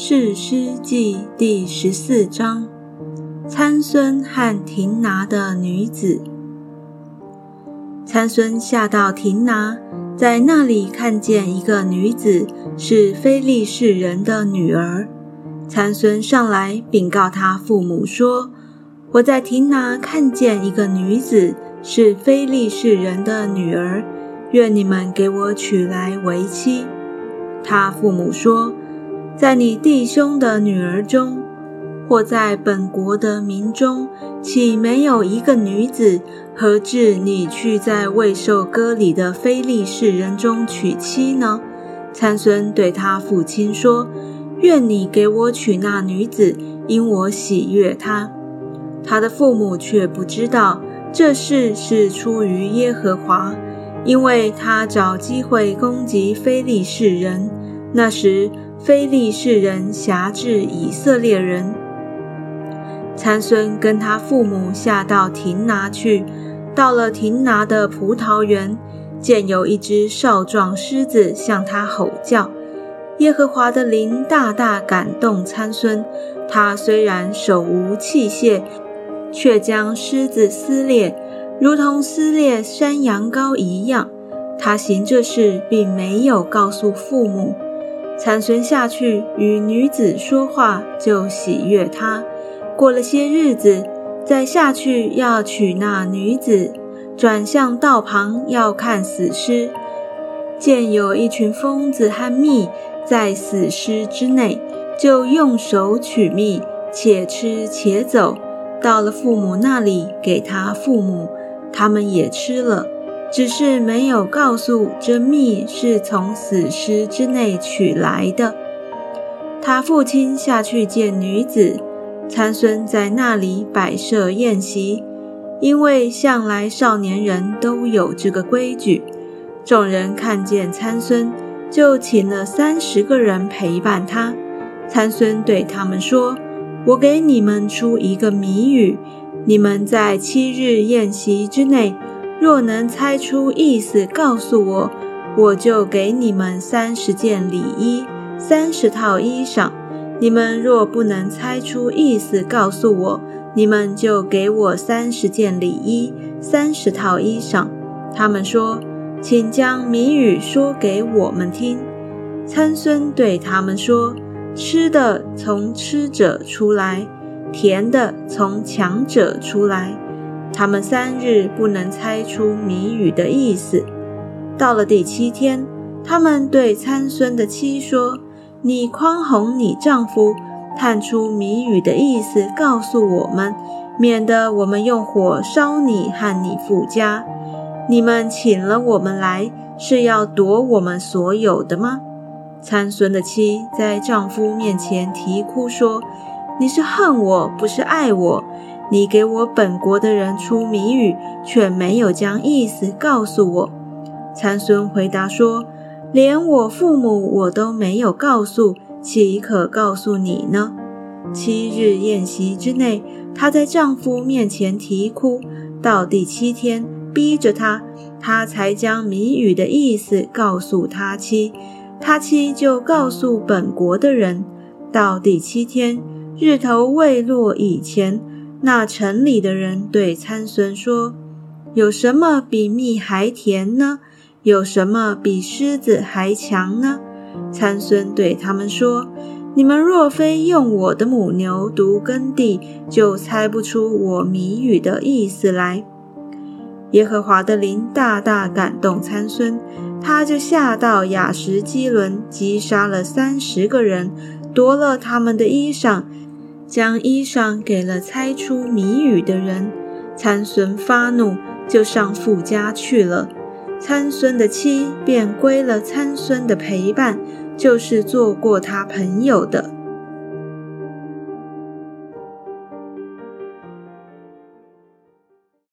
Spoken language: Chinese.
士师记第十四章：参孙和亭拿的女子。参孙下到亭拿，在那里看见一个女子，是非利士人的女儿。参孙上来禀告他父母说：“我在亭拿看见一个女子，是非利士人的女儿，愿你们给我娶来为妻。”他父母说：“在你弟兄的女儿中，或在本国的民中，岂没有一个女子，何至你去在未受割礼的非利士人中娶妻呢？”参孙对他父亲说：“愿你给我娶那女子，因我喜悦她。”他的父母却不知道这事是出于耶和华，因为他找机会攻击非利士人。那时，非利士人辖制以色列人。参孙跟他父母下到亭拿去，到了亭拿的葡萄园，见有一只少壮狮子向他吼叫。耶和华的灵大大感动参孙，他虽然手无器械，却将狮子撕裂，如同撕裂山羊羔一样。他行这事，并没有告诉父母。残存下去与女子说话，就喜悦她。过了些日子，再下去要娶那女子，转向道旁要看死尸，见有一群疯子和蜜在死尸之内，就用手取蜜，且吃且走。到了父母那里，给他父母，他们也吃了。只是没有告诉这蜜是从死尸之内取来的。他父亲下去见女子，参孙在那里摆设宴席，因为向来少年人都有这个规矩。众人看见参孙，就请了三十个人陪伴他。参孙对他们说：“我给你们出一个谜语，你们在七日宴席之内。”若能猜出意思，告诉我，我就给你们三十件礼衣，三十套衣裳。你们若不能猜出意思，告诉我，你们就给我三十件礼衣，三十套衣裳。他们说：“请将谜语说给我们听。”参孙对他们说：“吃的从吃者出来，甜的从强者出来。”他们三日不能猜出谜语的意思。到了第七天，他们对参孙的妻说：“你宽宏你丈夫，探出谜语的意思，告诉我们，免得我们用火烧你和你父家。你们请了我们来，是要夺我们所有的吗？”参孙的妻在丈夫面前啼哭说：“你是恨我，不是爱我。”你给我本国的人出谜语，却没有将意思告诉我。参孙回答说：“连我父母我都没有告诉，岂可告诉你呢？”七日宴席之内，她在丈夫面前啼哭，到第七天，逼着她，她才将谜语的意思告诉他妻。他妻就告诉本国的人。到第七天，日头未落以前。那城里的人对参孙说：“有什么比蜜还甜呢？有什么比狮子还强呢？”参孙对他们说：“你们若非用我的母牛读耕地，就猜不出我谜语的意思来。”耶和华的灵大大感动参孙，他就下到雅什基伦，击杀了三十个人，夺了他们的衣裳。将衣裳给了猜出谜语的人，参孙发怒，就上富家去了。参孙的妻便归了参孙的陪伴，就是做过他朋友的。